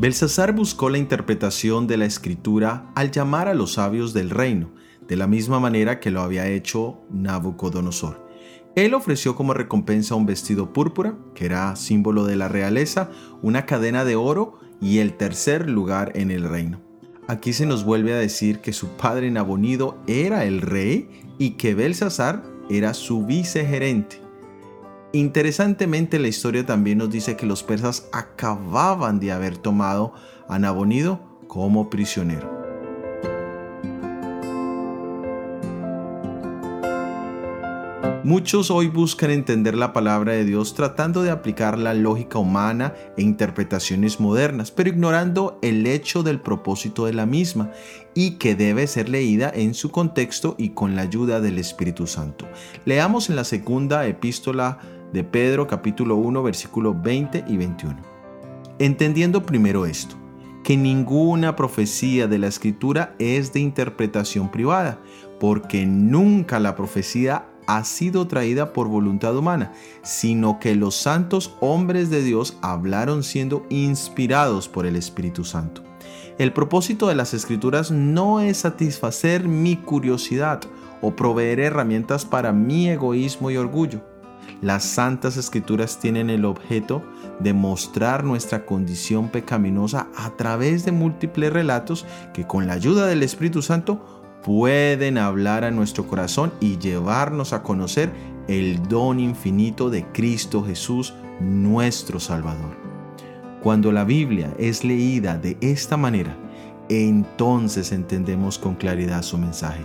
Belsasar buscó la interpretación de la escritura al llamar a los sabios del reino, de la misma manera que lo había hecho Nabucodonosor. Él ofreció como recompensa un vestido púrpura, que era símbolo de la realeza, una cadena de oro y el tercer lugar en el reino. Aquí se nos vuelve a decir que su padre Nabonido era el rey y que Belsasar era su vicegerente. Interesantemente la historia también nos dice que los persas acababan de haber tomado a Nabonido como prisionero. Muchos hoy buscan entender la palabra de Dios tratando de aplicar la lógica humana e interpretaciones modernas, pero ignorando el hecho del propósito de la misma y que debe ser leída en su contexto y con la ayuda del Espíritu Santo. Leamos en la segunda epístola de Pedro capítulo 1 versículos 20 y 21. Entendiendo primero esto, que ninguna profecía de la escritura es de interpretación privada, porque nunca la profecía ha sido traída por voluntad humana, sino que los santos hombres de Dios hablaron siendo inspirados por el Espíritu Santo. El propósito de las escrituras no es satisfacer mi curiosidad o proveer herramientas para mi egoísmo y orgullo. Las santas escrituras tienen el objeto de mostrar nuestra condición pecaminosa a través de múltiples relatos que con la ayuda del Espíritu Santo pueden hablar a nuestro corazón y llevarnos a conocer el don infinito de Cristo Jesús, nuestro Salvador. Cuando la Biblia es leída de esta manera, entonces entendemos con claridad su mensaje.